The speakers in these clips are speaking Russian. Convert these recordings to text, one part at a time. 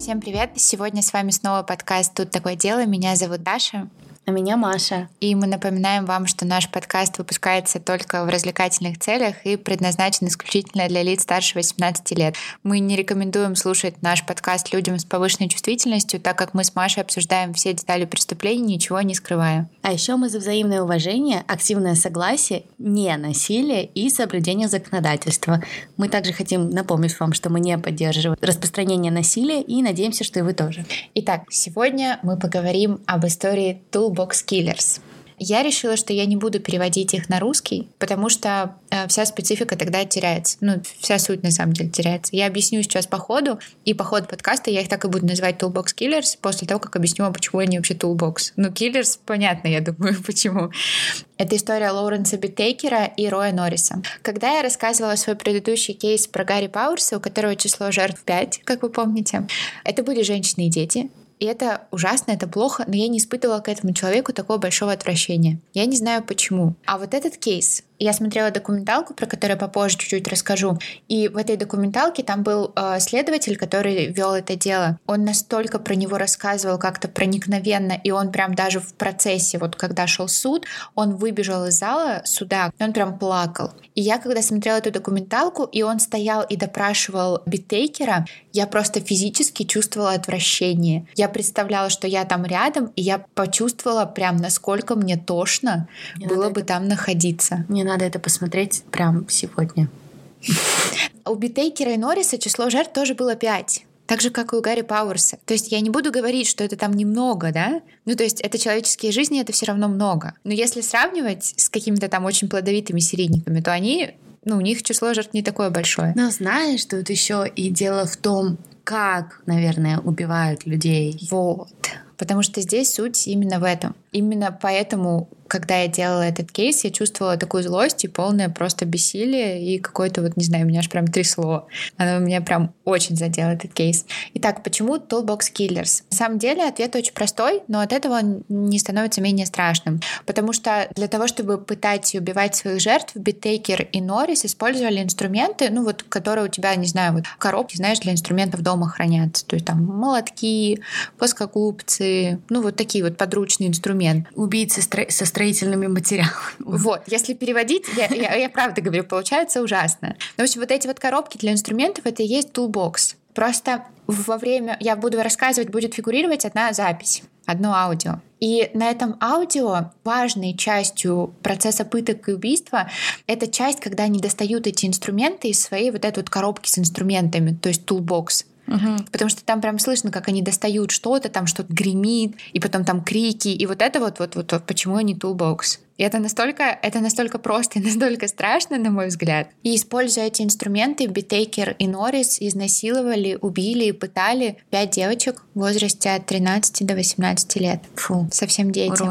Всем привет! Сегодня с вами снова подкаст «Тут такое дело». Меня зовут Даша. А меня Маша. И мы напоминаем вам, что наш подкаст выпускается только в развлекательных целях и предназначен исключительно для лиц старше 18 лет. Мы не рекомендуем слушать наш подкаст людям с повышенной чувствительностью, так как мы с Машей обсуждаем все детали преступлений, ничего не скрывая. А еще мы за взаимное уважение, активное согласие, не насилие и соблюдение законодательства. Мы также хотим напомнить вам, что мы не поддерживаем распространение насилия и надеемся, что и вы тоже. Итак, сегодня мы поговорим об истории Тул Toolbox Killers. Я решила, что я не буду переводить их на русский, потому что э, вся специфика тогда теряется. Ну, вся суть на самом деле теряется. Я объясню сейчас по ходу, и по ходу подкаста я их так и буду называть Toolbox Killers после того, как объясню почему они вообще Toolbox. Ну, Killers, понятно, я думаю, почему. Это история Лоуренса Биттейкера и Роя Норриса. Когда я рассказывала свой предыдущий кейс про Гарри Пауэрса, у которого число жертв 5, как вы помните, это были женщины и дети. И это ужасно, это плохо, но я не испытывала к этому человеку такого большого отвращения. Я не знаю почему. А вот этот кейс, я смотрела документалку, про которую я попозже чуть-чуть расскажу. И в этой документалке там был э, следователь, который вел это дело. Он настолько про него рассказывал как-то проникновенно, и он прям даже в процессе, вот когда шел суд, он выбежал из зала суда, и он прям плакал. И я, когда смотрела эту документалку, и он стоял и допрашивал Биттейкера, я просто физически чувствовала отвращение. Я представляла, что я там рядом, и я почувствовала прям, насколько мне тошно мне было бы это... там находиться. Мне надо это посмотреть прям сегодня. У Битейкера и Норриса число жертв тоже было пять. Так же, как и у Гарри Пауэрса. То есть я не буду говорить, что это там немного, да? Ну, то есть это человеческие жизни, это все равно много. Но если сравнивать с какими-то там очень плодовитыми серийниками, то они ну, у них число жертв не такое большое. Но знаешь, тут еще и дело в том, как, наверное, убивают людей. Вот. Потому что здесь суть именно в этом. Именно поэтому когда я делала этот кейс, я чувствовала такую злость и полное просто бессилие и какое-то вот, не знаю, меня аж прям трясло. Оно меня прям очень задело, этот кейс. Итак, почему Toolbox Killers? На самом деле ответ очень простой, но от этого он не становится менее страшным. Потому что для того, чтобы пытать и убивать своих жертв, Биттейкер и Норрис использовали инструменты, ну вот, которые у тебя, не знаю, вот коробки, знаешь, для инструментов дома хранятся. То есть там молотки, плоскогубцы, ну вот такие вот подручные инструменты. Убийцы со строительными материалами. Вот, если переводить, я, я, я правда говорю, получается ужасно. Но, в общем, вот эти вот коробки для инструментов, это и есть toolbox. Просто во время, я буду рассказывать, будет фигурировать одна запись, одно аудио. И на этом аудио важной частью процесса пыток и убийства это часть, когда они достают эти инструменты из своей вот этой вот коробки с инструментами, то есть toolbox. Угу. Потому что там прям слышно, как они достают что-то, там что-то гремит, и потом там крики, и вот это вот, вот, вот, вот почему они toolbox. И это настолько, это настолько просто и настолько страшно, на мой взгляд. И используя эти инструменты, Битейкер и Норрис изнасиловали, убили и пытали пять девочек в возрасте от 13 до 18 лет. Фу, совсем дети.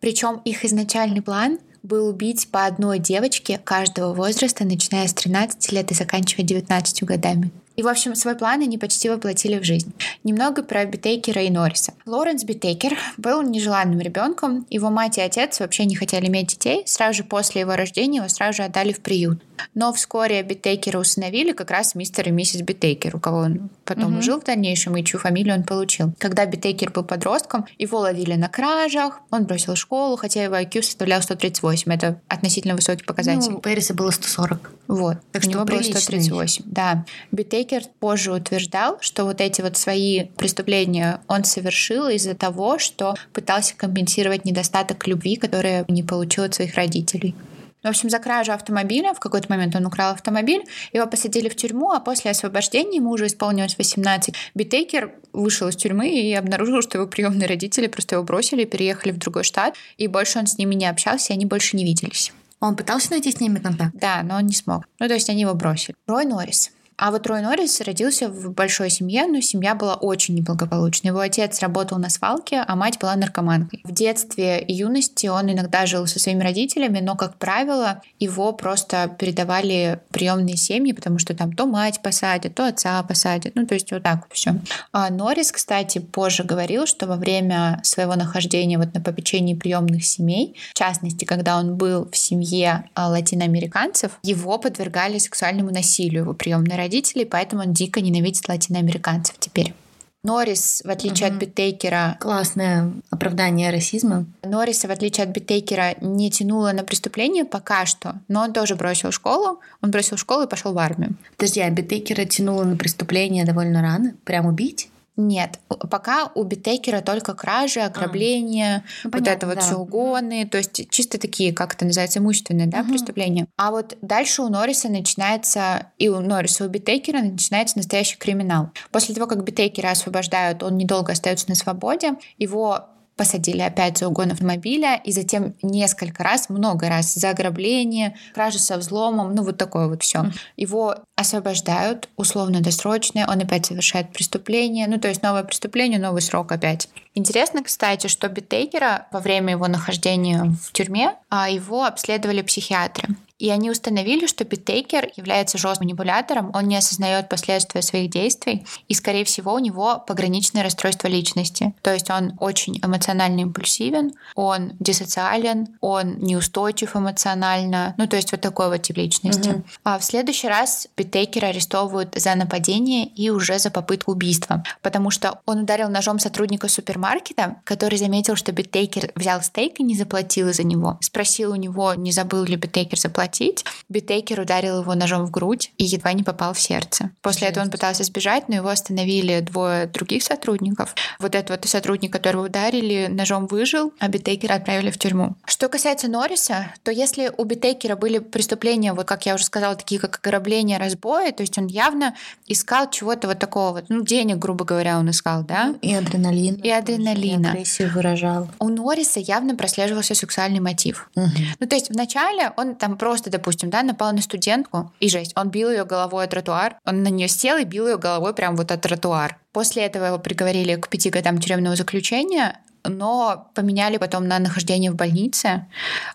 Причем их изначальный план был убить по одной девочке каждого возраста, начиная с 13 лет и заканчивая 19 годами. И, в общем, свой план они почти воплотили в жизнь. Немного про Битейкера и Норриса. Лоренс Битейкер был нежеланным ребенком. Его мать и отец вообще не хотели иметь детей. Сразу же после его рождения его сразу же отдали в приют. Но вскоре Битейкера усыновили как раз мистер и миссис Битейкер, у кого он потом угу. жил в дальнейшем и чью фамилию он получил. Когда Битейкер был подростком, его ловили на кражах, он бросил школу, хотя его IQ составлял 138. Это относительно высокий показатель. Ну, у Пэриса было 140. Вот. Так у него было 138. Да. Битейкер позже утверждал, что вот эти вот свои преступления он совершил из-за того, что пытался компенсировать недостаток любви, который не получил от своих родителей. В общем, за кражу автомобиля, в какой-то момент он украл автомобиль, его посадили в тюрьму, а после освобождения ему уже исполнилось 18. Битейкер вышел из тюрьмы и обнаружил, что его приемные родители просто его бросили, переехали в другой штат, и больше он с ними не общался, и они больше не виделись. Он пытался найти с ними контакт? Да, но он не смог. Ну, то есть они его бросили. Рой Норрис. А вот Рой Норрис родился в большой семье, но семья была очень неблагополучной. Его отец работал на свалке, а мать была наркоманкой. В детстве и юности он иногда жил со своими родителями, но, как правило, его просто передавали приемные семьи, потому что там то мать посадят, то отца посадят. Ну, то есть вот так все. А Норрис, кстати, позже говорил, что во время своего нахождения вот на попечении приемных семей, в частности, когда он был в семье а, латиноамериканцев, его подвергали сексуальному насилию его приемные родители, поэтому он дико ненавидит латиноамериканцев теперь. Норрис, в отличие угу. от Биттейкера... Классное оправдание расизма. Норриса, в отличие от Биттейкера, не тянуло на преступление пока что, но он тоже бросил школу. Он бросил школу и пошел в армию. Подожди, а Биттейкера тянуло на преступление довольно рано? Прям убить? Нет, пока у Битекера только кражи, ограбления, а, ну, вот понятно, это вот да. все угоны, то есть чисто такие, как это называется, имущественные да, угу. преступления. А вот дальше у Норриса начинается, и у Норриса, у Битекера начинается настоящий криминал. После того, как Битекера освобождают, он недолго остается на свободе, его посадили опять за угон автомобиля, и затем несколько раз, много раз за ограбление, кражу со взломом, ну вот такое вот все. Его освобождают условно-досрочно, он опять совершает преступление, ну то есть новое преступление, новый срок опять. Интересно, кстати, что Биттейкера во время его нахождения в тюрьме а его обследовали психиатры. И они установили, что Биттейкер является жестким манипулятором, он не осознает последствия своих действий, и, скорее всего, у него пограничное расстройство личности. То есть он очень эмоционально импульсивен, он диссоциален, он неустойчив эмоционально, ну, то есть вот такой вот тип личности. Угу. А в следующий раз Биттейкера арестовывают за нападение и уже за попытку убийства, потому что он ударил ножом сотрудника супермаркета, который заметил, что Биттейкер взял стейк и не заплатил за него. Спросил у него, не забыл ли Биттейкер заплатить, заплатить. Битейкер ударил его ножом в грудь и едва не попал в сердце. После Жесть. этого он пытался сбежать, но его остановили двое других сотрудников. Вот этот вот сотрудник, которого ударили, ножом выжил, а Битейкера отправили в тюрьму. Что касается Норриса, то если у Битейкера были преступления, вот как я уже сказала, такие как ограбление, разбои, то есть он явно искал чего-то вот такого вот, ну, денег, грубо говоря, он искал, да? И адреналин. И адреналина. И агрессию выражал. У Норриса явно прослеживался сексуальный мотив. Угу. Ну, то есть вначале он там просто просто, допустим, да, напал на студентку, и жесть, он бил ее головой о тротуар, он на нее сел и бил ее головой прям вот о тротуар. После этого его приговорили к пяти годам тюремного заключения, но поменяли потом на нахождение в больнице,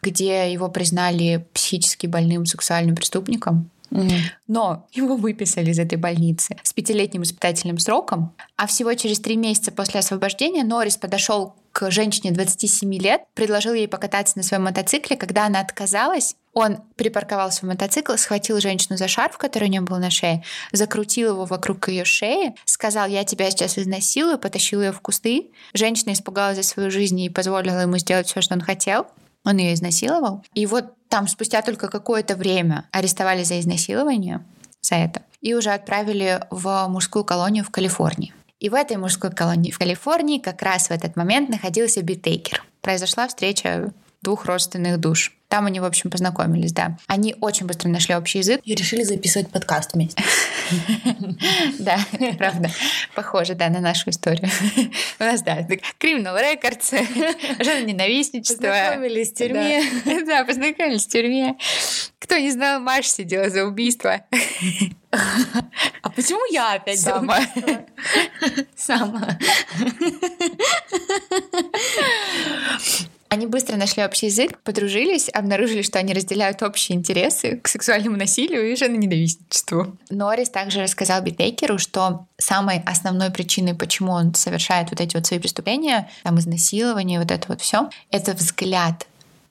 где его признали психически больным сексуальным преступником. Но его выписали из этой больницы с пятилетним испытательным сроком, а всего через три месяца после освобождения Норрис подошел к женщине 27 лет, предложил ей покататься на своем мотоцикле. Когда она отказалась, он припарковал свой мотоцикл, схватил женщину за шарф, который у нее был на шее, закрутил его вокруг ее шеи, сказал, я тебя сейчас изнасилую, потащил ее в кусты. Женщина испугалась за свою жизнь и позволила ему сделать все, что он хотел. Он ее изнасиловал. И вот там спустя только какое-то время арестовали за изнасилование, за это, и уже отправили в мужскую колонию в Калифорнии. И в этой мужской колонии в Калифорнии как раз в этот момент находился Битейкер. Произошла встреча двух родственных душ. Там они, в общем, познакомились, да. Они очень быстро нашли общий язык. И решили записывать подкаст вместе. Да, правда. Похоже, да, на нашу историю. У нас, да, Criminal Records, ненавистничество. Познакомились в тюрьме. Да, познакомились в тюрьме. Кто не знал, Маша сидела за убийство. А почему я опять Сама. Сама. Они быстро нашли общий язык, подружились, обнаружили, что они разделяют общие интересы к сексуальному насилию и женоненавистничеству. Норрис также рассказал Битейкеру, что самой основной причиной, почему он совершает вот эти вот свои преступления, там изнасилование, вот это вот все, это взгляд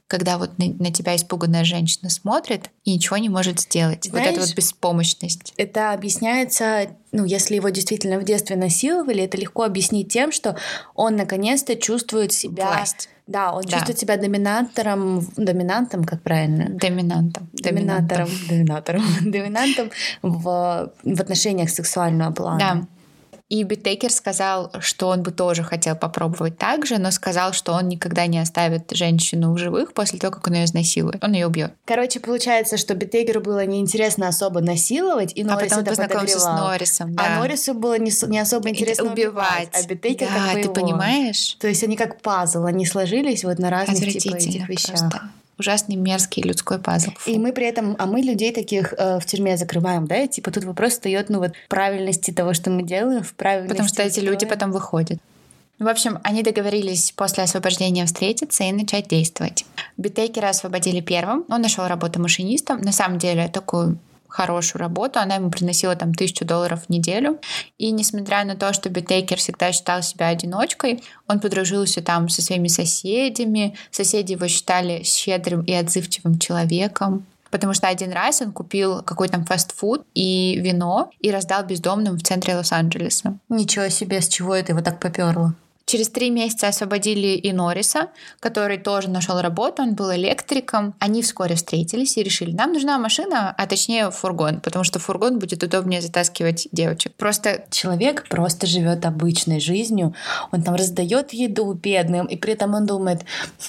когда вот на, на тебя испуганная женщина смотрит и ничего не может сделать. Знаешь, вот эта вот беспомощность. Это объясняется, ну, если его действительно в детстве насиловали, это легко объяснить тем, что он наконец-то чувствует себя... Власть. Да, он да. чувствует себя доминатором, доминантом, как правильно? Доминантом. Доминатором. Доминатором. Доминантом в, в отношениях сексуального плана. Да. И Биттейкер сказал, что он бы тоже хотел попробовать так же, но сказал, что он никогда не оставит женщину в живых после того, как он ее изнасилует. Он ее убьет. Короче, получается, что Биттейкеру было неинтересно особо насиловать, и Норрис а потом это познакомился подогревал. с Норрисом. А да. А Норрису было не, не особо интересно убивать. убивать. А Биттейкер да, как бы ты его. понимаешь? То есть они как пазл, они сложились вот на разных типа этих вещах. Просто ужасный мерзкий людской пазл. Фу. И мы при этом, а мы людей таких э, в тюрьме закрываем, да? И, типа тут вопрос встает, ну вот правильности того, что мы делаем, в правильности. Потому что эти люди потом выходят. В общем, они договорились после освобождения встретиться и начать действовать. Битейкера освободили первым. Он нашел работу машинистом. На самом деле, такую хорошую работу. Она ему приносила там тысячу долларов в неделю. И несмотря на то, что Битейкер всегда считал себя одиночкой, он подружился там со своими соседями. Соседи его считали щедрым и отзывчивым человеком потому что один раз он купил какой-то там фастфуд и вино и раздал бездомным в центре Лос-Анджелеса. Ничего себе, с чего это его так поперло? Через три месяца освободили и Норриса, который тоже нашел работу, он был электриком. Они вскоре встретились и решили, нам нужна машина, а точнее фургон, потому что фургон будет удобнее затаскивать девочек. Просто человек просто живет обычной жизнью, он там раздает еду бедным, и при этом он думает,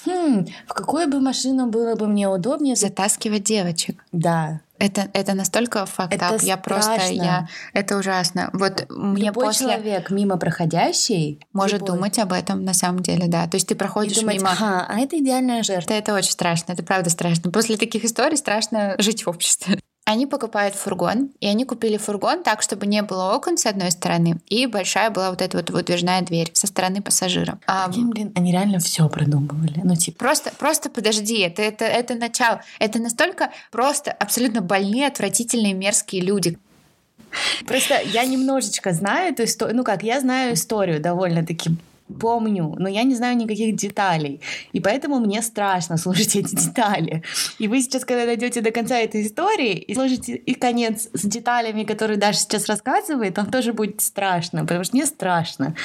хм, в какую бы машину было бы мне удобнее затаскивать девочек. Да, это, это настолько фактап. Я просто, я, это ужасно. Вот мне Любой после... человек мимо проходящий может любой. думать об этом на самом деле, да. То есть ты проходишь думать, мимо... Ага, а это идеальная жертва. Это, это очень страшно, это правда страшно. После таких историй страшно жить в обществе. Они покупают фургон, и они купили фургон так, чтобы не было окон с одной стороны, и большая была вот эта вот выдвижная дверь со стороны пассажира. А, блин, они реально все продумывали. Ну, типа... Просто, просто подожди, это, это, это начало. Это настолько просто абсолютно больные, отвратительные, мерзкие люди. Просто я немножечко знаю эту историю, ну как, я знаю историю довольно-таки помню, но я не знаю никаких деталей. И поэтому мне страшно слушать эти детали. И вы сейчас, когда дойдете до конца этой истории и сложите и конец с деталями, которые Даша сейчас рассказывает, вам тоже будет страшно, потому что мне страшно.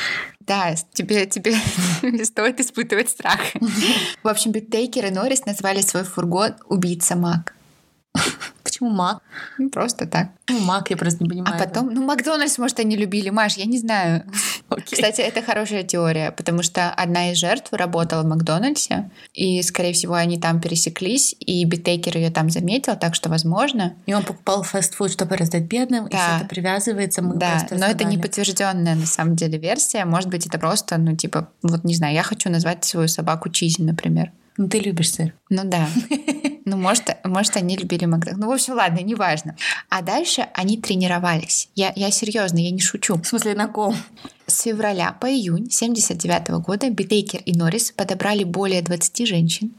Да, тебе, тебе стоит испытывать страх. В общем, Биттейкер и Норрис назвали свой фургон «Убийца Мак». Почему Мак? Ну, просто так. Ну, Мак, я просто не понимаю. А потом, ну, Макдональдс, может, они любили. Маш, я не знаю. Okay. Кстати, это хорошая теория, потому что одна из жертв работала в Макдональдсе, и, скорее всего, они там пересеклись, и Биттейкер ее там заметил, так что, возможно... И он покупал фастфуд, чтобы раздать бедным, да. и все это привязывается. Мы да, но это не подтвержденная на самом деле версия. Может быть, это просто, ну, типа, вот не знаю, я хочу назвать свою собаку Чизи, например. Ну, ты любишь сыр. Ну да. Ну, может, может, они любили Макдональдс. Ну, в общем, ладно, неважно. А дальше они тренировались. Я, я серьезно, я не шучу. В смысле, на ком? С февраля по июнь 79 года Битейкер и Норрис подобрали более 20 женщин,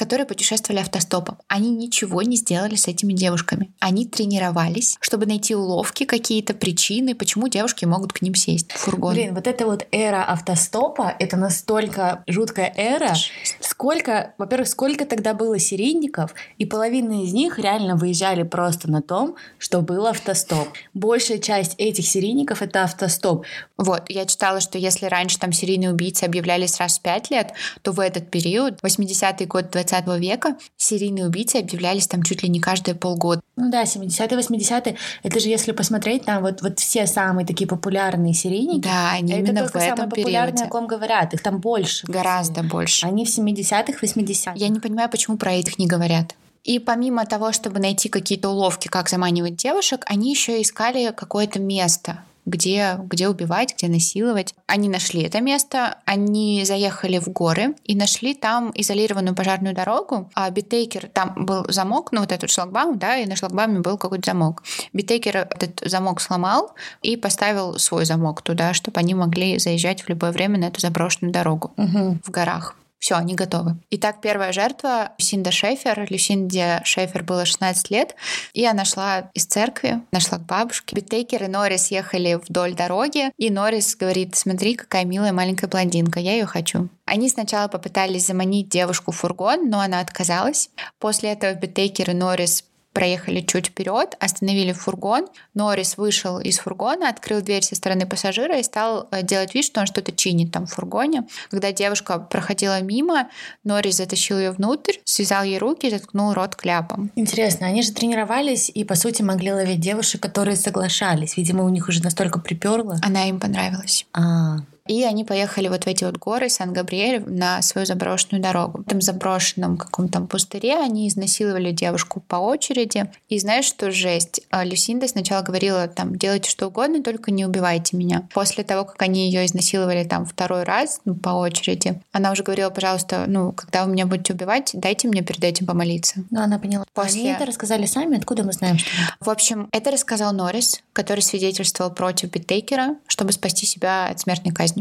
которые путешествовали автостопом. Они ничего не сделали с этими девушками. Они тренировались, чтобы найти уловки, какие-то причины, почему девушки могут к ним сесть в фургон. Блин, вот эта вот эра автостопа, это настолько жуткая эра. Сколько, во-первых, сколько тогда было серийников, и половина из них реально выезжали просто на том, что был автостоп. Большая часть этих серийников — это автостоп. Вот, я читала, что если раньше там серийные убийцы объявлялись раз в пять лет, то в этот период, 80-й год 20 20 века серийные убийцы объявлялись там чуть ли не каждые полгода. Ну да, 70-е, 80-е. Это же если посмотреть на вот, вот все самые такие популярные серийники. Да, они это именно только в этом самые популярные, периоде. о ком говорят. Их там больше. Гораздо больше. Они в 70-х, 80-х. Я не понимаю, почему про этих не говорят. И помимо того, чтобы найти какие-то уловки, как заманивать девушек, они еще искали какое-то место, где, где убивать, где насиловать. Они нашли это место, они заехали в горы и нашли там изолированную пожарную дорогу. А Битейкер, там был замок, ну вот этот шлагбаум, да, и на шлагбауме был какой-то замок. Битейкер этот замок сломал и поставил свой замок туда, чтобы они могли заезжать в любое время на эту заброшенную дорогу угу. в горах. Все, они готовы. Итак, первая жертва Люсинда Шефер. Люсинде Шефер было 16 лет, и она шла из церкви, она шла к бабушке. Биттейкер и Норрис ехали вдоль дороги, и Норрис говорит, смотри, какая милая маленькая блондинка, я ее хочу. Они сначала попытались заманить девушку в фургон, но она отказалась. После этого Биттейкер и Норрис проехали чуть вперед, остановили фургон. Норрис вышел из фургона, открыл дверь со стороны пассажира и стал э, делать вид, что он что-то чинит там в фургоне. Когда девушка проходила мимо, Норрис затащил ее внутрь, связал ей руки и заткнул рот кляпом. Интересно, они же тренировались и, по сути, могли ловить девушек, которые соглашались. Видимо, у них уже настолько приперло. Она им понравилась. А, и они поехали вот в эти вот горы Сан-Габриэль на свою заброшенную дорогу. В этом заброшенном каком-то пустыре они изнасиловали девушку по очереди. И знаешь, что жесть? А Люсинда сначала говорила там, делайте что угодно, только не убивайте меня. После того, как они ее изнасиловали там второй раз ну, по очереди, она уже говорила, пожалуйста, ну, когда вы меня будете убивать, дайте мне перед этим помолиться. Ну, она поняла. После... Они это рассказали сами, откуда мы знаем, что... В общем, это рассказал Норрис, который свидетельствовал против Биттейкера, чтобы спасти себя от смертной казни.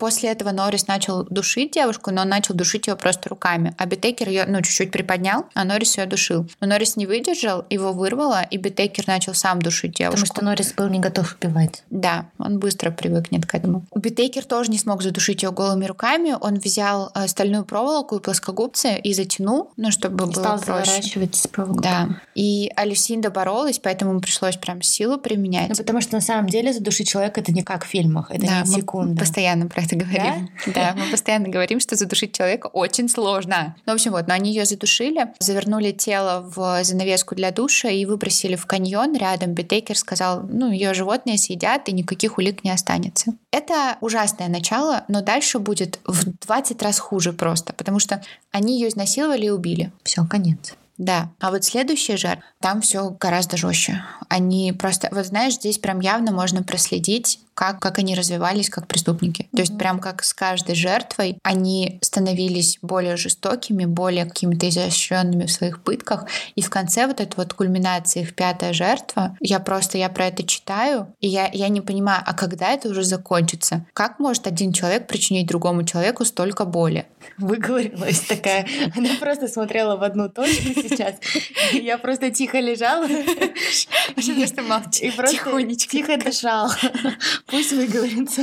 После этого Норрис начал душить девушку, но он начал душить ее просто руками. А Битейкер ее, ну, чуть-чуть приподнял, а Норрис ее душил. Но Норрис не выдержал, его вырвало, и Битейкер начал сам душить девушку. Потому что Норрис был не готов убивать. Да, он быстро привыкнет к этому. Битейкер тоже не смог задушить ее голыми руками. Он взял э, стальную проволоку и плоскогубцы и затянул, ну, чтобы И было стал проще. заворачивать с проволокой. Да. И Люсинда боролась, поэтому ему пришлось прям силу применять. Ну, потому что на самом деле задушить человека это не как в фильмах, это да, не секунда. постоянно про это говорим. Да? мы постоянно говорим, что задушить человека очень сложно. Ну, в общем, вот, но они ее задушили, завернули тело в занавеску для душа и выбросили в каньон рядом. Битейкер сказал, ну, ее животные съедят, и никаких улик не останется. Это ужасное начало, но дальше будет в 20 раз хуже просто, потому что они ее изнасиловали и убили. Все, конец. Да. А вот следующий жар, там все гораздо жестче. Они просто, вот знаешь, здесь прям явно можно проследить, как, как они развивались как преступники. То есть прям как с каждой жертвой они становились более жестокими, более какими-то изощренными в своих пытках. И в конце вот эта вот кульминация, их пятая жертва, я просто, я про это читаю, и я, я не понимаю, а когда это уже закончится? Как может один человек причинить другому человеку столько боли? Выговорилась такая. Она просто смотрела в одну точку сейчас. Я просто тихо лежала. Просто молчи. И просто Тихонечко. тихо дышала. Пусть выговорится.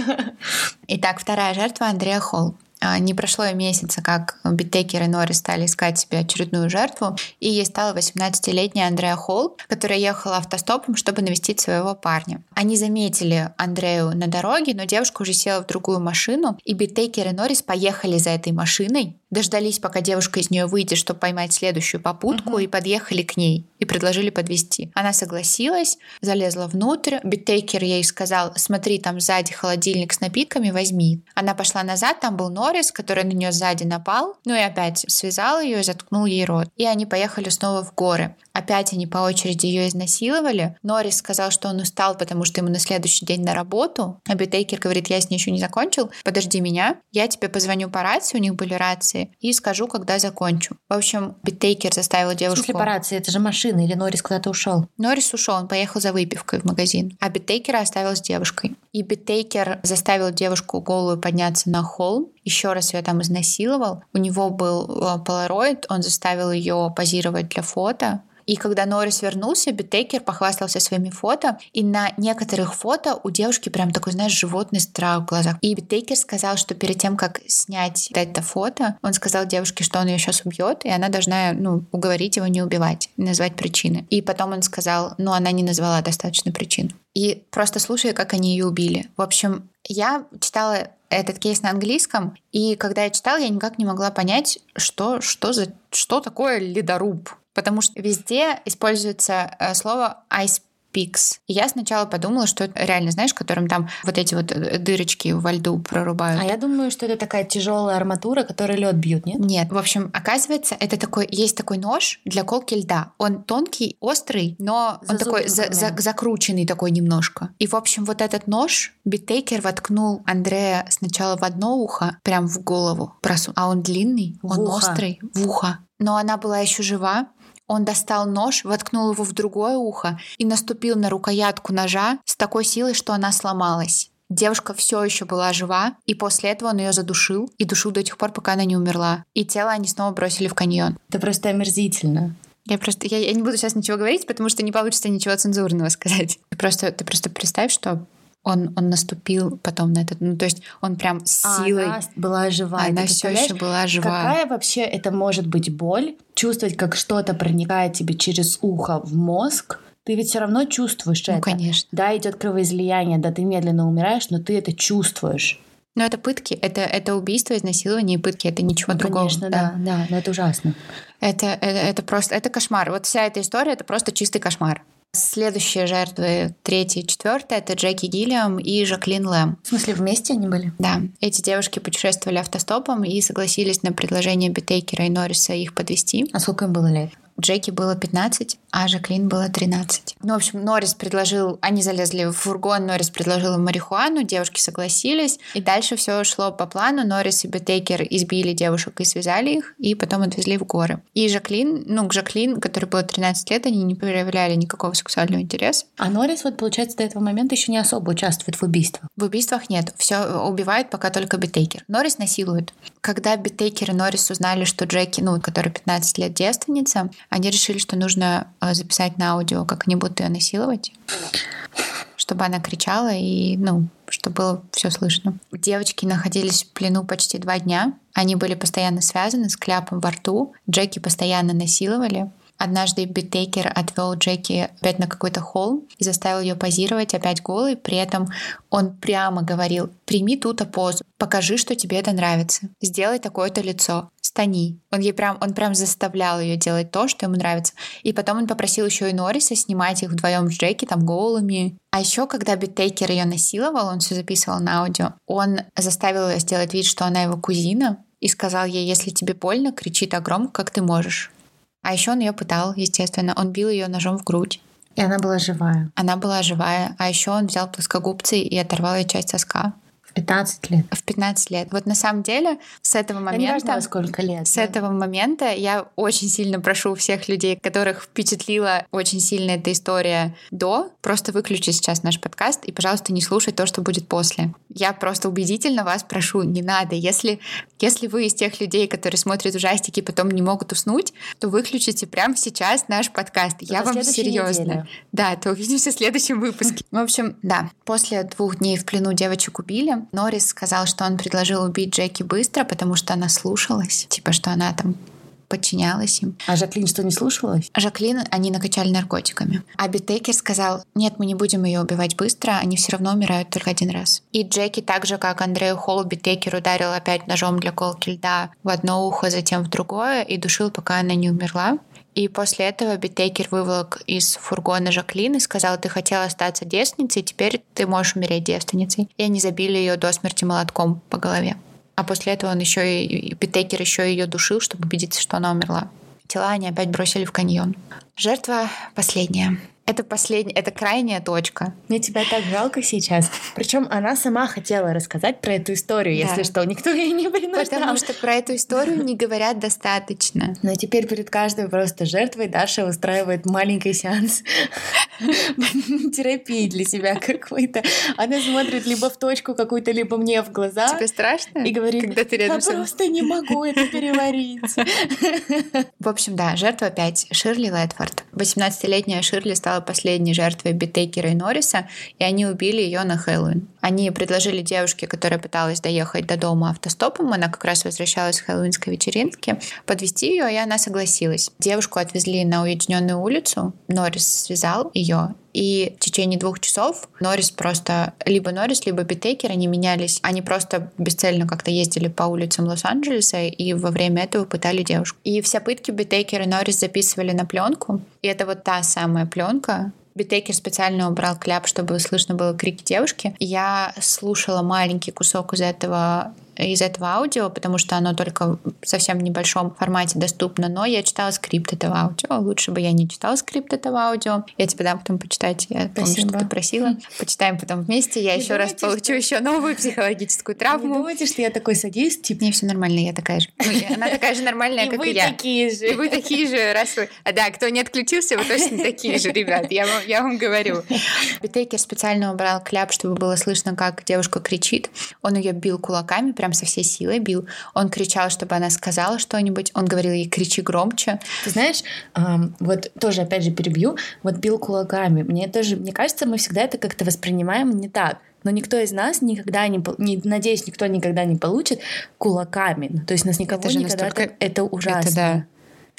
Итак, вторая жертва Андреа Холл. А, Не прошло и месяца, как Биттекер и Норрис стали искать себе очередную жертву, и ей стала 18-летняя Андреа Холл, которая ехала автостопом, чтобы навестить своего парня. Они заметили Андрею на дороге, но девушка уже села в другую машину, и Биттекер и Норрис поехали за этой машиной, дождались, пока девушка из нее выйдет, чтобы поймать следующую попутку, и подъехали к ней и предложили подвезти. Она согласилась, залезла внутрь. Биттейкер ей сказал, смотри, там сзади холодильник с напитками, возьми. Она пошла назад, там был Норрис, который на нее сзади напал, ну и опять связал ее и заткнул ей рот. И они поехали снова в горы. Опять они по очереди ее изнасиловали. Норрис сказал, что он устал, потому что ему на следующий день на работу. А Биттейкер говорит, я с ней еще не закончил, подожди меня, я тебе позвоню по рации, у них были рации, и скажу, когда закончу. В общем, Биттейкер заставил В девушку... смысле по рации? Это же машина, или Норрис куда-то ушел? Норрис ушел, он поехал за выпивкой в магазин, а Биттейкера оставил с девушкой. И Биттейкер заставил девушку голую подняться на холм, еще раз ее там изнасиловал. У него был э, полароид, он заставил ее позировать для фото. И когда Норрис вернулся, Биттейкер похвастался своими фото, и на некоторых фото у девушки прям такой, знаешь, животный страх в глазах. И Биттейкер сказал, что перед тем, как снять это фото, он сказал девушке, что он ее сейчас убьет, и она должна, ну, уговорить его не убивать, назвать причины. И потом он сказал, ну, она не назвала достаточно причин. И просто слушай, как они ее убили. В общем, я читала этот кейс на английском, и когда я читала, я никак не могла понять, что, что, за, что такое ледоруб. Потому что везде используется э, слово ice. И я сначала подумала, что это реально, знаешь, которым там вот эти вот э, дырочки во льду прорубают. А я думаю, что это такая тяжелая арматура, которой лед бьют, нет? Нет, в общем, оказывается, это такой, есть такой нож для колки льда. Он тонкий, острый, но он такой за- за- закрученный такой немножко. И, в общем, вот этот нож Биттейкер воткнул Андрее сначала в одно ухо, прям в голову, просу- а он длинный, В он ухо. острый, в ухо. Но она была еще жива. Он достал нож, воткнул его в другое ухо и наступил на рукоятку ножа с такой силой, что она сломалась. Девушка все еще была жива, и после этого он ее задушил и душил до тех пор, пока она не умерла. И тело они снова бросили в каньон. Это просто омерзительно. Я просто я, я не буду сейчас ничего говорить, потому что не получится ничего цензурного сказать. Ты просто ты просто представь, что он он наступил потом на этот, ну то есть он прям с А силой. Она была жива. Она все еще была жива. Какая вообще это может быть боль? Чувствовать, как что-то проникает тебе через ухо в мозг. Ты ведь все равно чувствуешь Ну это. конечно. Да, идет кровоизлияние, да, ты медленно умираешь, но ты это чувствуешь. Но это пытки, это это убийство, изнасилование и пытки, это ничего Ну, другого. Конечно, да, да, но это ужасно. Это, это, это просто, это кошмар. Вот вся эта история, это просто чистый кошмар. Следующие жертвы, третья и четвертая, это Джеки Гиллиам и Жаклин Лэм. В смысле, вместе они были? Да, эти девушки путешествовали автостопом и согласились на предложение Битейкера и Норриса их подвести. А сколько им было лет? Джеки было 15, а Жаклин было 13. Ну, в общем, Норрис предложил, они залезли в фургон, Норрис предложил им марихуану, девушки согласились, и дальше все шло по плану. Норрис и Бетейкер избили девушек и связали их, и потом отвезли в горы. И Жаклин, ну, к Жаклин, которой было 13 лет, они не проявляли никакого сексуального интереса. А Норрис, вот, получается, до этого момента еще не особо участвует в убийствах. В убийствах нет. Все убивают пока только Бетейкер. Норрис насилует. Когда Бетейкер и Норрис узнали, что Джеки, ну, который 15 лет девственница, они решили, что нужно э, записать на аудио, как они будут ее насиловать чтобы она кричала и, ну, чтобы было все слышно. Девочки находились в плену почти два дня. Они были постоянно связаны с кляпом во рту. Джеки постоянно насиловали. Однажды Биттейкер отвел Джеки опять на какой-то холм и заставил ее позировать опять голой. При этом он прямо говорил, прими ту-то позу, покажи, что тебе это нравится, сделай такое-то лицо, стони. Он ей прям, он прям заставлял ее делать то, что ему нравится. И потом он попросил еще и Норриса снимать их вдвоем с Джеки там голыми. А еще, когда Биттейкер ее насиловал, он все записывал на аудио, он заставил ее сделать вид, что она его кузина, и сказал ей, если тебе больно, кричи так громко, как ты можешь. А еще он ее пытал, естественно. Он бил ее ножом в грудь. И она была живая. Она была живая. А еще он взял плоскогубцы и оторвал ей часть соска. 15 лет. В 15 лет. Вот на самом деле с этого момента... Да неважно, сколько лет. С да? этого момента я очень сильно прошу всех людей, которых впечатлила очень сильно эта история до, просто выключи сейчас наш подкаст и, пожалуйста, не слушай то, что будет после. Я просто убедительно вас прошу, не надо. Если, если вы из тех людей, которые смотрят ужастики и потом не могут уснуть, то выключите прямо сейчас наш подкаст. я вам серьезно. Неделе. Да, то увидимся в следующем выпуске. В общем, да, после двух дней в плену девочек убили, Норрис сказал, что он предложил убить Джеки быстро, потому что она слушалась. Типа, что она там подчинялась им. А Жаклин что, не слушалась? Жаклин они накачали наркотиками. А Битейкер сказал, нет, мы не будем ее убивать быстро, они все равно умирают только один раз. И Джеки, так же как Андрею Холл, Битейкер ударил опять ножом для колки льда в одно ухо, затем в другое, и душил, пока она не умерла. И после этого Биттейкер выволок из фургона Жаклин и сказал, ты хотела остаться девственницей, теперь ты можешь умереть девственницей. И они забили ее до смерти молотком по голове. А после этого он еще и Биттейкер еще ее душил, чтобы убедиться, что она умерла. Тела они опять бросили в каньон. Жертва последняя. Это последняя, это крайняя точка. Мне тебя так жалко сейчас. Причем она сама хотела рассказать про эту историю, да. если что, никто ей не принуждал. Потому что про эту историю не говорят достаточно. Но теперь перед каждой просто жертвой Даша устраивает маленький сеанс терапии для себя какой-то. Она смотрит либо в точку какую-то, либо мне в глаза. Тебе страшно? И говорит, когда ты рядом я просто не могу это переварить. В общем, да, жертва опять Ширли Лэтфорд. 18-летняя Ширли стала стала последней жертвой Битейкера и Норриса, и они убили ее на Хэллоуин. Они предложили девушке, которая пыталась доехать до дома автостопом, она как раз возвращалась с хэллоуинской вечеринки, подвести ее, и она согласилась. Девушку отвезли на уединенную улицу, Норрис связал ее, и в течение двух часов Норрис просто... Либо Норрис, либо Битейкер, они менялись. Они просто бесцельно как-то ездили по улицам Лос-Анджелеса и во время этого пытали девушку. И все пытки Битейкер и Норрис записывали на пленку. И это вот та самая пленка, Битейкер специально убрал кляп, чтобы слышно было крики девушки. Я слушала маленький кусок из этого из этого аудио, потому что оно только в совсем небольшом формате доступно, но я читала скрипт этого аудио. Лучше бы я не читала скрипт этого аудио. Я тебе дам потом почитать. Я Спасибо. помню, что ты просила. Почитаем потом вместе. Я не еще раз получу что... еще новую психологическую травму. Не думайте, что я такой садист? Типа, мне все нормально, я такая же. Ну, она такая же нормальная, как и я. такие же. И вы такие же, раз вы... А да, кто не отключился, вы точно такие же, ребят. Я вам, я вам говорю. Битейкер специально убрал кляп, чтобы было слышно, как девушка кричит. Он ее бил кулаками, прям прям со всей силой бил. Он кричал, чтобы она сказала что-нибудь. Он говорил ей, кричи громче. Ты знаешь, вот тоже опять же перебью, вот бил кулаками. Мне тоже, мне кажется, мы всегда это как-то воспринимаем не так но никто из нас никогда не, не надеюсь, никто никогда не получит кулаками. То есть нас никого это же никогда настолько... это ужасно. Это, да.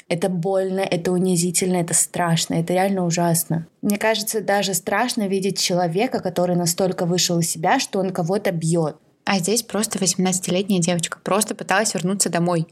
это больно, это унизительно, это страшно, это реально ужасно. Мне кажется, даже страшно видеть человека, который настолько вышел из себя, что он кого-то бьет. А здесь просто 18-летняя девочка просто пыталась вернуться домой.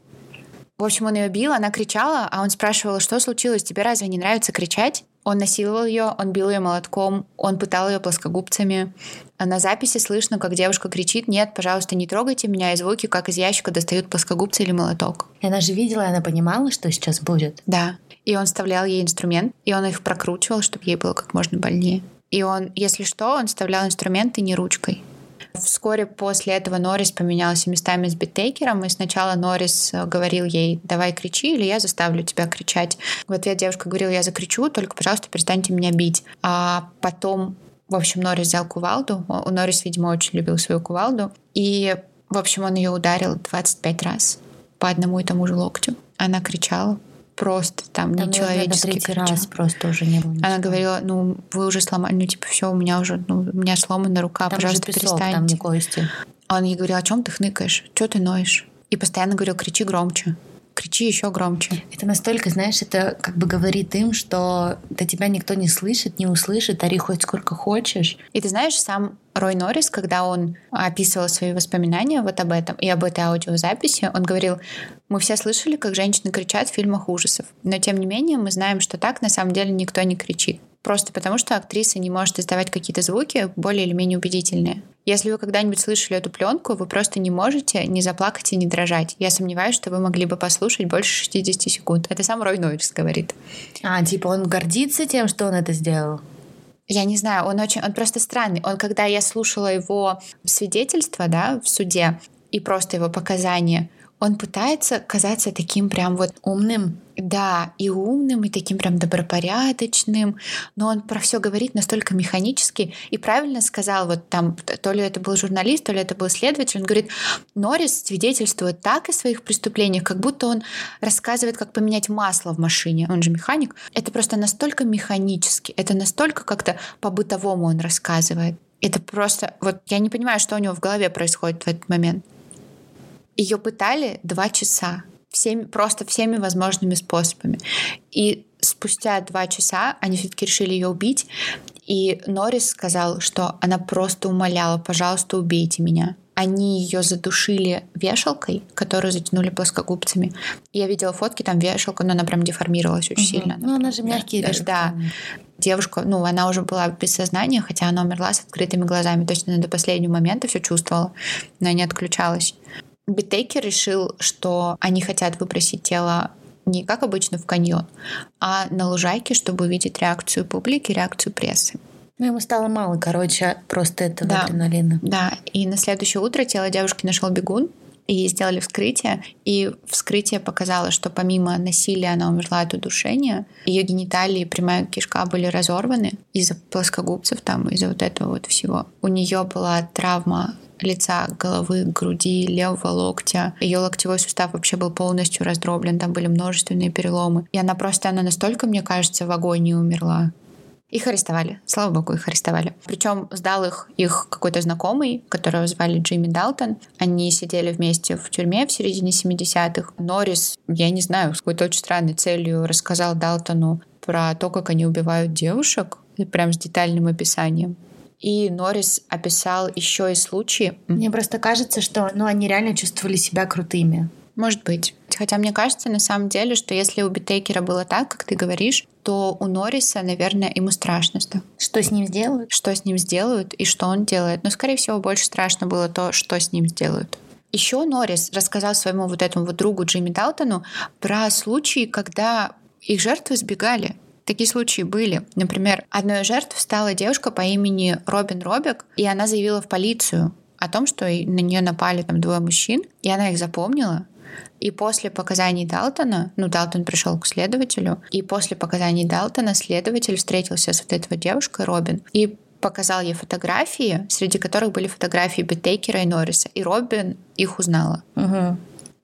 В общем, он ее бил, она кричала, а он спрашивал, что случилось, тебе разве не нравится кричать? Он насиловал ее, он бил ее молотком, он пытал ее плоскогубцами. А на записи слышно, как девушка кричит «Нет, пожалуйста, не трогайте меня», и звуки, как из ящика достают плоскогубцы или молоток. И она же видела, и она понимала, что сейчас будет. Да. И он вставлял ей инструмент, и он их прокручивал, чтобы ей было как можно больнее. И он, если что, он вставлял инструменты не ручкой. Вскоре после этого Норрис поменялся местами с биттейкером, и сначала Норрис э, говорил ей, давай кричи, или я заставлю тебя кричать. В ответ девушка говорила, я закричу, только, пожалуйста, перестаньте меня бить. А потом, в общем, Норрис взял кувалду. У Норрис, видимо, очень любил свою кувалду. И, в общем, он ее ударил 25 раз по одному и тому же локтю. Она кричала, просто там, там нечеловеческий третий кричал. раз просто уже не было. Ничего. Она говорила, ну, вы уже сломали, ну, типа, все, у меня уже, ну, у меня сломана рука, там пожалуйста, песок, перестаньте. Там не кости. Он ей говорил, о чем ты хныкаешь? Что ты ноешь? И постоянно говорил, кричи громче кричи еще громче. Это настолько, знаешь, это как бы говорит им, что до тебя никто не слышит, не услышит, ори хоть сколько хочешь. И ты знаешь, сам Рой Норрис, когда он описывал свои воспоминания вот об этом и об этой аудиозаписи, он говорил, мы все слышали, как женщины кричат в фильмах ужасов, но тем не менее мы знаем, что так на самом деле никто не кричит. Просто потому, что актриса не может издавать какие-то звуки более или менее убедительные. Если вы когда-нибудь слышали эту пленку, вы просто не можете не заплакать и не дрожать. Я сомневаюсь, что вы могли бы послушать больше 60 секунд. Это сам Рой Нойрс говорит. А, типа он гордится тем, что он это сделал? Я не знаю, он очень, он просто странный. Он, когда я слушала его свидетельство, да, в суде и просто его показания, он пытается казаться таким прям вот умным. Да, и умным, и таким прям добропорядочным, но он про все говорит настолько механически и правильно сказал, вот там, то ли это был журналист, то ли это был следователь, он говорит, Норрис свидетельствует так о своих преступлениях, как будто он рассказывает, как поменять масло в машине, он же механик. Это просто настолько механически, это настолько как-то по-бытовому он рассказывает. Это просто, вот я не понимаю, что у него в голове происходит в этот момент. Ее пытали два часа всеми, просто всеми возможными способами. И спустя два часа они все-таки решили ее убить. И Норрис сказал, что она просто умоляла, пожалуйста, убейте меня. Они ее задушили вешалкой, которую затянули плоскогубцами. Я видела фотки, там вешалка, но она прям деформировалась очень угу. сильно. Ну, она же мягкие да, Да. Девушка, ну, она уже была без сознания, хотя она умерла с открытыми глазами. То есть она до последнего момента все чувствовала, но не отключалась. Биттейкер решил, что они хотят выбросить тело не как обычно в каньон, а на лужайке, чтобы увидеть реакцию публики, реакцию прессы. Ну, ему стало мало, короче, просто этого да, адреналина. Да, и на следующее утро тело девушки нашел бегун, и сделали вскрытие, и вскрытие показало, что помимо насилия она умерла от удушения, ее гениталии и прямая кишка были разорваны из-за плоскогубцев, там, из-за вот этого вот всего. У нее была травма лица, головы, груди, левого локтя. Ее локтевой сустав вообще был полностью раздроблен, там были множественные переломы. И она просто, она настолько, мне кажется, в агонии умерла. Их арестовали. Слава богу, их арестовали. Причем сдал их их какой-то знакомый, которого звали Джимми Далтон. Они сидели вместе в тюрьме в середине 70-х. Норрис, я не знаю, с какой-то очень странной целью рассказал Далтону про то, как они убивают девушек, прям с детальным описанием. И Норрис описал еще и случаи. Мне просто кажется, что ну, они реально чувствовали себя крутыми. Может быть. Хотя мне кажется, на самом деле, что если у Битейкера было так, как ты говоришь, то у Норриса, наверное, ему страшно стало. Что с ним сделают? Что с ним сделают и что он делает. Но, скорее всего, больше страшно было то, что с ним сделают. Еще Норрис рассказал своему вот этому вот другу Джимми Далтону про случаи, когда их жертвы сбегали. Такие случаи были. Например, одной из жертв стала девушка по имени Робин Робик, и она заявила в полицию о том, что на нее напали там двое мужчин, и она их запомнила. И после показаний Далтона, ну, Далтон пришел к следователю, и после показаний Далтона следователь встретился с вот этой вот девушкой Робин и показал ей фотографии, среди которых были фотографии Беттейкера и Норриса. И Робин их узнала. Угу.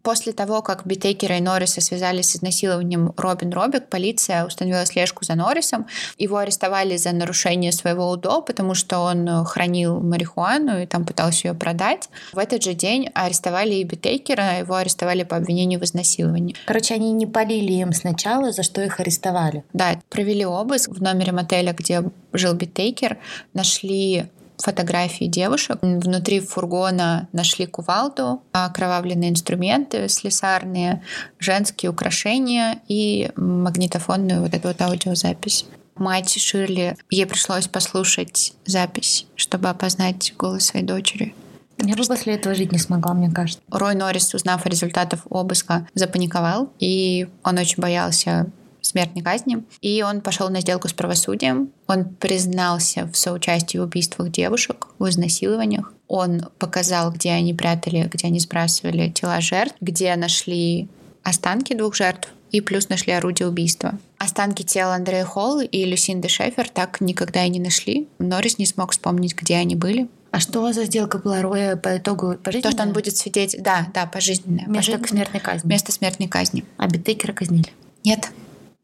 После того, как Битейкера и Норриса связались с изнасилованием Робин Робек, полиция установила слежку за Норрисом. Его арестовали за нарушение своего УДО, потому что он э, хранил марихуану и там пытался ее продать. В этот же день арестовали и Битейкера, его арестовали по обвинению в изнасиловании. Короче, они не палили им сначала, за что их арестовали. Да, провели обыск в номере мотеля, где жил Битейкер, нашли фотографии девушек. Внутри фургона нашли кувалду, окровавленные инструменты слесарные, женские украшения и магнитофонную вот эту вот аудиозапись. Мать Ширли, ей пришлось послушать запись, чтобы опознать голос своей дочери. Я бы после этого жить не смогла, мне кажется. Рой Норрис, узнав о результатах обыска, запаниковал, и он очень боялся смертной казни. И он пошел на сделку с правосудием. Он признался в соучастии в убийствах девушек, в изнасилованиях. Он показал, где они прятали, где они сбрасывали тела жертв, где нашли останки двух жертв и плюс нашли орудие убийства. Останки тела Андрея Холл и Люсинды Шефер так никогда и не нашли. Норрис не смог вспомнить, где они были. А что за сделка была Роя по итогу пожизненная? То, что он будет свидетель... Да, да, пожизненная. Вместо пожизненная. смертной казни. Вместо смертной казни. А Биттекера казнили? Нет.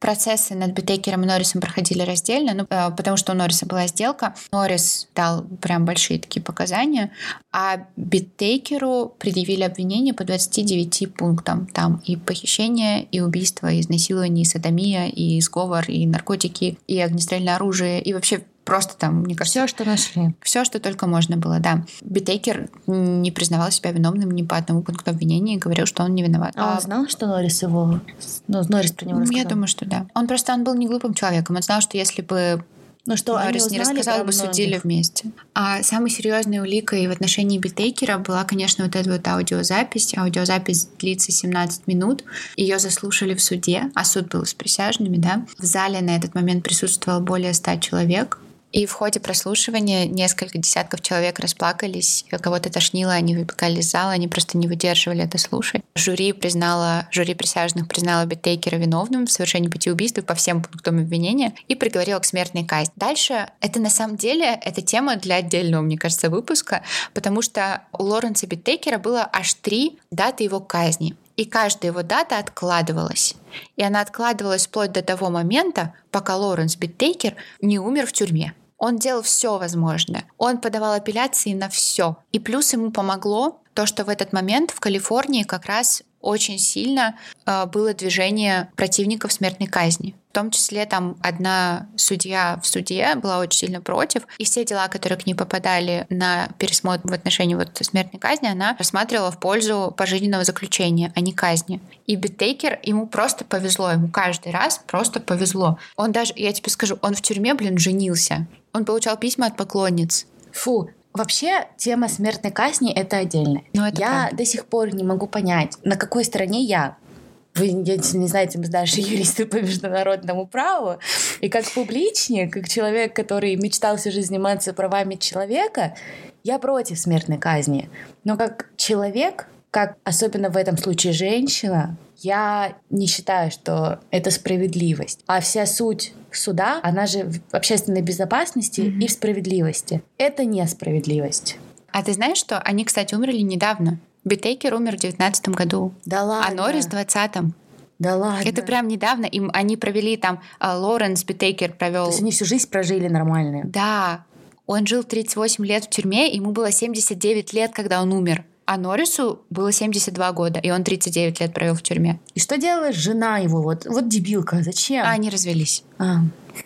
Процессы над Битейкером и Норрисом проходили раздельно, ну, э, потому что у Норриса была сделка. Норрис дал прям большие такие показания, а Биттейкеру предъявили обвинение по 29 пунктам. Там и похищение, и убийство, и изнасилование, и содомия, и сговор, и наркотики, и огнестрельное оружие, и вообще Просто там, мне кажется... Все, что нашли. Все, что только можно было, да. Битейкер не признавал себя виновным ни по одному пункту обвинения и говорил, что он не виноват. А, а он знал, что Норрис его... Ну, Норрис про него рассказал? Я думаю, что да. Он просто он был не глупым человеком. Он знал, что если бы ну что, Норрис не рассказал бы, судили вместе. А самой серьезной уликой в отношении Битейкера была, конечно, вот эта вот аудиозапись. Аудиозапись длится 17 минут. Ее заслушали в суде, а суд был с присяжными, да. В зале на этот момент присутствовало более 100 человек. И в ходе прослушивания несколько десятков человек расплакались, кого-то тошнило, они выбегали из зала, они просто не выдерживали это слушать. Жюри признала, жюри присяжных признала Биттейкера виновным в совершении пяти убийств по всем пунктам обвинения и приговорила к смертной казни. Дальше это на самом деле это тема для отдельного, мне кажется, выпуска, потому что у Лоренса Биттейкера было аж три даты его казни. И каждая его дата откладывалась. И она откладывалась вплоть до того момента, пока Лоренс Биттейкер не умер в тюрьме. Он делал все возможное. Он подавал апелляции на все. И плюс ему помогло то, что в этот момент в Калифорнии как раз очень сильно э, было движение противников смертной казни. В том числе там одна судья в суде была очень сильно против, и все дела, которые к ней попадали на пересмотр в отношении вот смертной казни, она рассматривала в пользу пожизненного заключения, а не казни. И Биттейкер, ему просто повезло, ему каждый раз просто повезло. Он даже, я тебе скажу, он в тюрьме, блин, женился. Он получал письма от поклонниц. Фу, Вообще, тема смертной казни — это отдельно. Но ну, это я правда. до сих пор не могу понять, на какой стороне я. Вы, если не знаете, мы даже юристы по международному праву. И как публичник, как человек, который мечтал всю жизнь заниматься правами человека, я против смертной казни. Но как человек, как особенно в этом случае женщина, я не считаю, что это справедливость. А вся суть суда, она же в общественной безопасности mm-hmm. и в справедливости. Это несправедливость. А ты знаешь, что они, кстати, умерли недавно? Битейкер умер в 19 году. Да ладно. А Норрис в 20-м. Да ладно. Это прям недавно. Им они провели там, а, Лоренс Битейкер провел. То есть они всю жизнь прожили нормально. Да. Он жил 38 лет в тюрьме, ему было 79 лет, когда он умер. А Норрису было 72 года, и он 39 лет провел в тюрьме. И что делала жена его? Вот, вот дебилка, зачем? А, они развелись. А.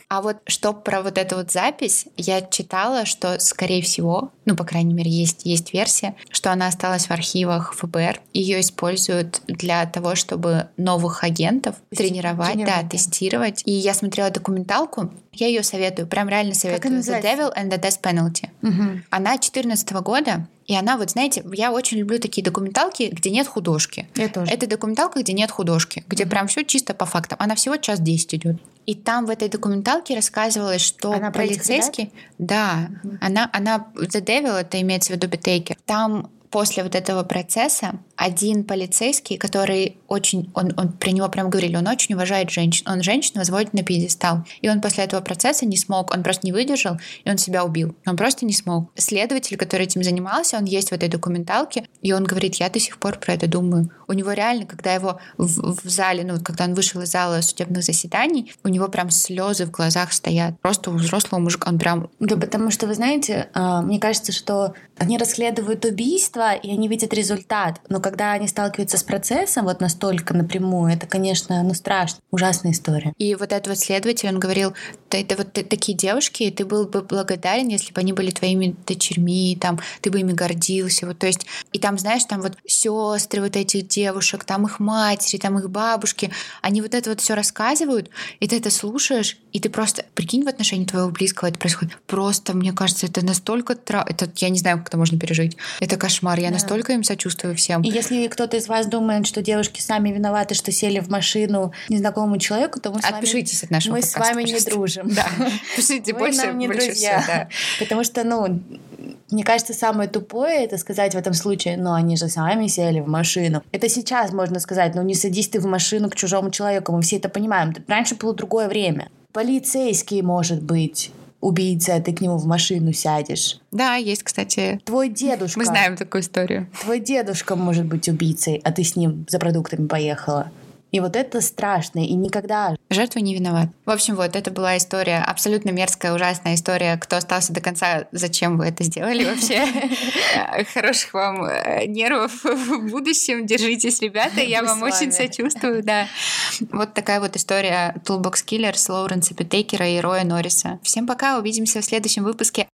А вот что про вот эту вот запись, я читала, что, скорее всего, ну, по крайней мере, есть, есть версия, что она осталась в архивах ФБР. Ее используют для того, чтобы новых агентов тренировать, тренировать да, тестировать. И я смотрела документалку, я ее советую, прям реально советую. The Devil and the Death Penalty. Угу. Она 14 года, и она, вот знаете, я очень люблю такие документалки, где нет художки. Я тоже. Это документалка, где нет художки, где м прям все чисто по фактам. Она всего час 10 идет. И там в этой документалке рассказывалось, что она полицейский... Да, м она, она... The Devil, это имеется в виду Битейкер. Там после вот этого процесса один полицейский, который очень, он, он при него прям говорили, он очень уважает женщин, он женщину возводит на пьедестал. И он после этого процесса не смог, он просто не выдержал, и он себя убил. Он просто не смог. Следователь, который этим занимался, он есть в этой документалке, и он говорит, я до сих пор про это думаю. У него реально, когда его в, в зале, ну, когда он вышел из зала судебных заседаний, у него прям слезы в глазах стоят. Просто у взрослого мужика он прям... Да, потому что, вы знаете, а, мне кажется, что Они расследуют убийство, и они видят результат. Но когда они сталкиваются с процессом вот настолько напрямую, это, конечно, ну страшно. Ужасная история. И вот этот вот следователь, он говорил, ты, это вот такие девушки, ты был бы благодарен, если бы они были твоими дочерьми, там, ты бы ими гордился. Вот, то есть, и там, знаешь, там вот сестры вот этих девушек, там их матери, там их бабушки, они вот это вот все рассказывают, и ты это слушаешь, и ты просто, прикинь, в отношении твоего близкого это происходит. Просто, мне кажется, это настолько... Тра... Это, я не знаю, как это можно пережить. Это кошмар. Я да. настолько им сочувствую всем. И если кто-то из вас думает, что девушки сами виноваты, что сели в машину незнакомому человеку, то мы с Отпишитесь вами... от нашего Мы с вами не дружим. Да. Пишите больше, не больше друзья. Все, да. Потому что, ну, мне кажется, самое тупое это сказать в этом случае, ну, они же сами сели в машину. Это сейчас можно сказать, ну, не садись ты в машину к чужому человеку, мы все это понимаем. Раньше было другое время. Полицейский, может быть, убийца, ты к нему в машину сядешь. Да, есть, кстати. Твой дедушка. Мы знаем такую историю. Твой дедушка может быть убийцей, а ты с ним за продуктами поехала. И вот это страшно, и никогда... Жертва не виноват. В общем, вот это была история, абсолютно мерзкая, ужасная история. Кто остался до конца, зачем вы это сделали вообще? Хороших вам э, нервов в будущем. Держитесь, ребята, я вам очень сочувствую, да. Вот такая вот история Toolbox Killer с Лоуренса Питейкера и Роя Норриса. Всем пока, увидимся в следующем выпуске.